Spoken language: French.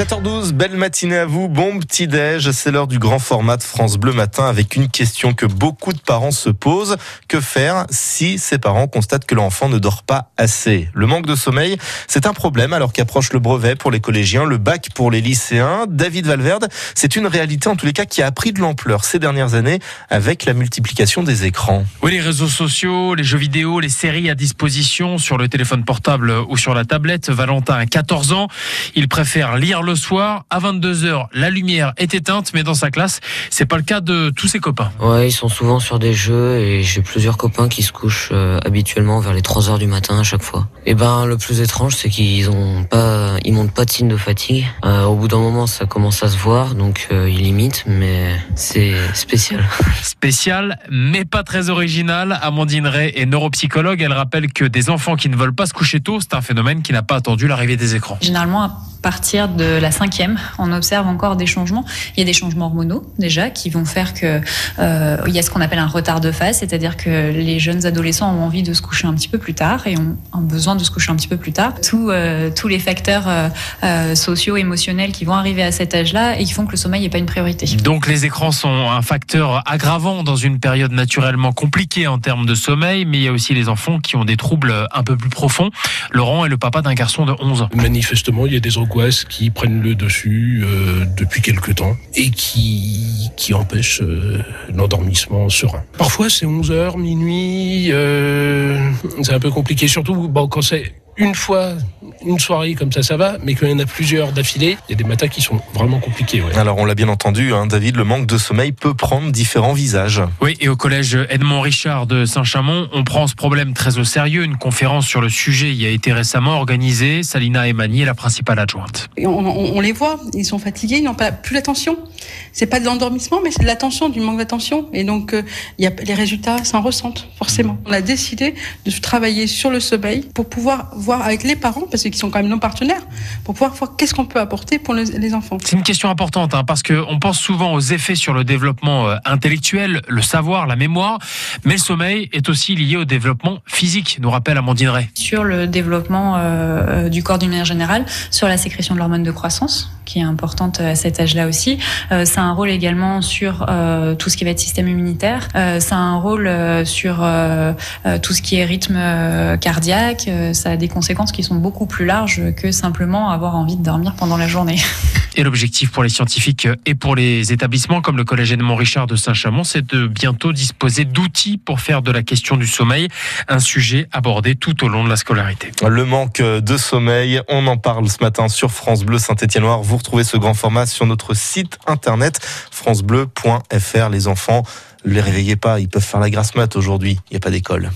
7h12, belle matinée à vous, bon petit déj, c'est l'heure du grand format de France Bleu Matin avec une question que beaucoup de parents se posent. Que faire si ces parents constatent que l'enfant ne dort pas assez? Le manque de sommeil, c'est un problème alors qu'approche le brevet pour les collégiens, le bac pour les lycéens. David Valverde, c'est une réalité en tous les cas qui a pris de l'ampleur ces dernières années avec la multiplication des écrans. Oui, les réseaux sociaux, les jeux vidéo, les séries à disposition sur le téléphone portable ou sur la tablette. Valentin a 14 ans, il préfère lire le soir. À 22h, la lumière est éteinte, mais dans sa classe, c'est pas le cas de tous ses copains. Ouais, ils sont souvent sur des jeux et j'ai plusieurs copains qui se couchent euh, habituellement vers les 3h du matin à chaque fois. Et ben, le plus étrange, c'est qu'ils ont pas, ils montrent pas de signes de fatigue. Euh, au bout d'un moment, ça commence à se voir, donc euh, ils limitent, mais c'est spécial. Spécial, mais pas très original. Amandine Ray est neuropsychologue. Elle rappelle que des enfants qui ne veulent pas se coucher tôt, c'est un phénomène qui n'a pas attendu l'arrivée des écrans. Généralement, partir de la cinquième, on observe encore des changements. Il y a des changements hormonaux déjà qui vont faire que euh, il y a ce qu'on appelle un retard de phase, c'est-à-dire que les jeunes adolescents ont envie de se coucher un petit peu plus tard et ont, ont besoin de se coucher un petit peu plus tard. Tous euh, tous les facteurs euh, euh, sociaux, émotionnels qui vont arriver à cet âge-là et qui font que le sommeil n'est pas une priorité. Donc les écrans sont un facteur aggravant dans une période naturellement compliquée en termes de sommeil, mais il y a aussi les enfants qui ont des troubles un peu plus profonds. Laurent est le papa d'un garçon de 11 ans. Manifestement, il y a des qui prennent le dessus euh, depuis quelque temps et qui, qui empêchent euh, l'endormissement serein. Parfois, c'est 11h, minuit, euh, c'est un peu compliqué, surtout quand c'est une fois une soirée comme ça, ça va, mais quand il y en a plusieurs d'affilée, il y a des matins qui sont vraiment compliqués. Ouais. Alors on l'a bien entendu, hein, David, le manque de sommeil peut prendre différents visages. Oui, et au collège Edmond Richard de Saint-Chamond, on prend ce problème très au sérieux. Une conférence sur le sujet y a été récemment organisée. Salina Emani est la principale adjointe. Et on, on- on les voit, ils sont fatigués, ils n'ont pas plus l'attention. C'est pas de l'endormissement, mais c'est de l'attention, du manque d'attention. Et donc, euh, il y a, les résultats s'en ressentent forcément. On a décidé de travailler sur le sommeil pour pouvoir voir avec les parents, parce qu'ils sont quand même nos partenaires, pour pouvoir voir qu'est-ce qu'on peut apporter pour les, les enfants. C'est une question importante hein, parce qu'on pense souvent aux effets sur le développement euh, intellectuel, le savoir, la mémoire, mais le sommeil est aussi lié au développement physique, nous rappelle Amandine Ray. Sur le développement euh, du corps d'une manière générale, sur la sécrétion de l'hormone de croissance, qui est importante à cet âge-là aussi. Euh, ça a un rôle également sur euh, tout ce qui va être système immunitaire. Euh, ça a un rôle euh, sur euh, euh, tout ce qui est rythme euh, cardiaque. Euh, ça a des conséquences qui sont beaucoup plus larges que simplement avoir envie de dormir pendant la journée. Et l'objectif pour les scientifiques et pour les établissements comme le Collège Edmond Richard de Saint-Chamond, c'est de bientôt disposer d'outils pour faire de la question du sommeil un sujet abordé tout au long de la scolarité. Le manque de sommeil, on en parle ce matin sur France Bleu Saint-Étienne-Noir. Vous retrouvez ce grand format sur notre site internet francebleu.fr. Les enfants, ne les réveillez pas, ils peuvent faire la grasse mat aujourd'hui, il n'y a pas d'école.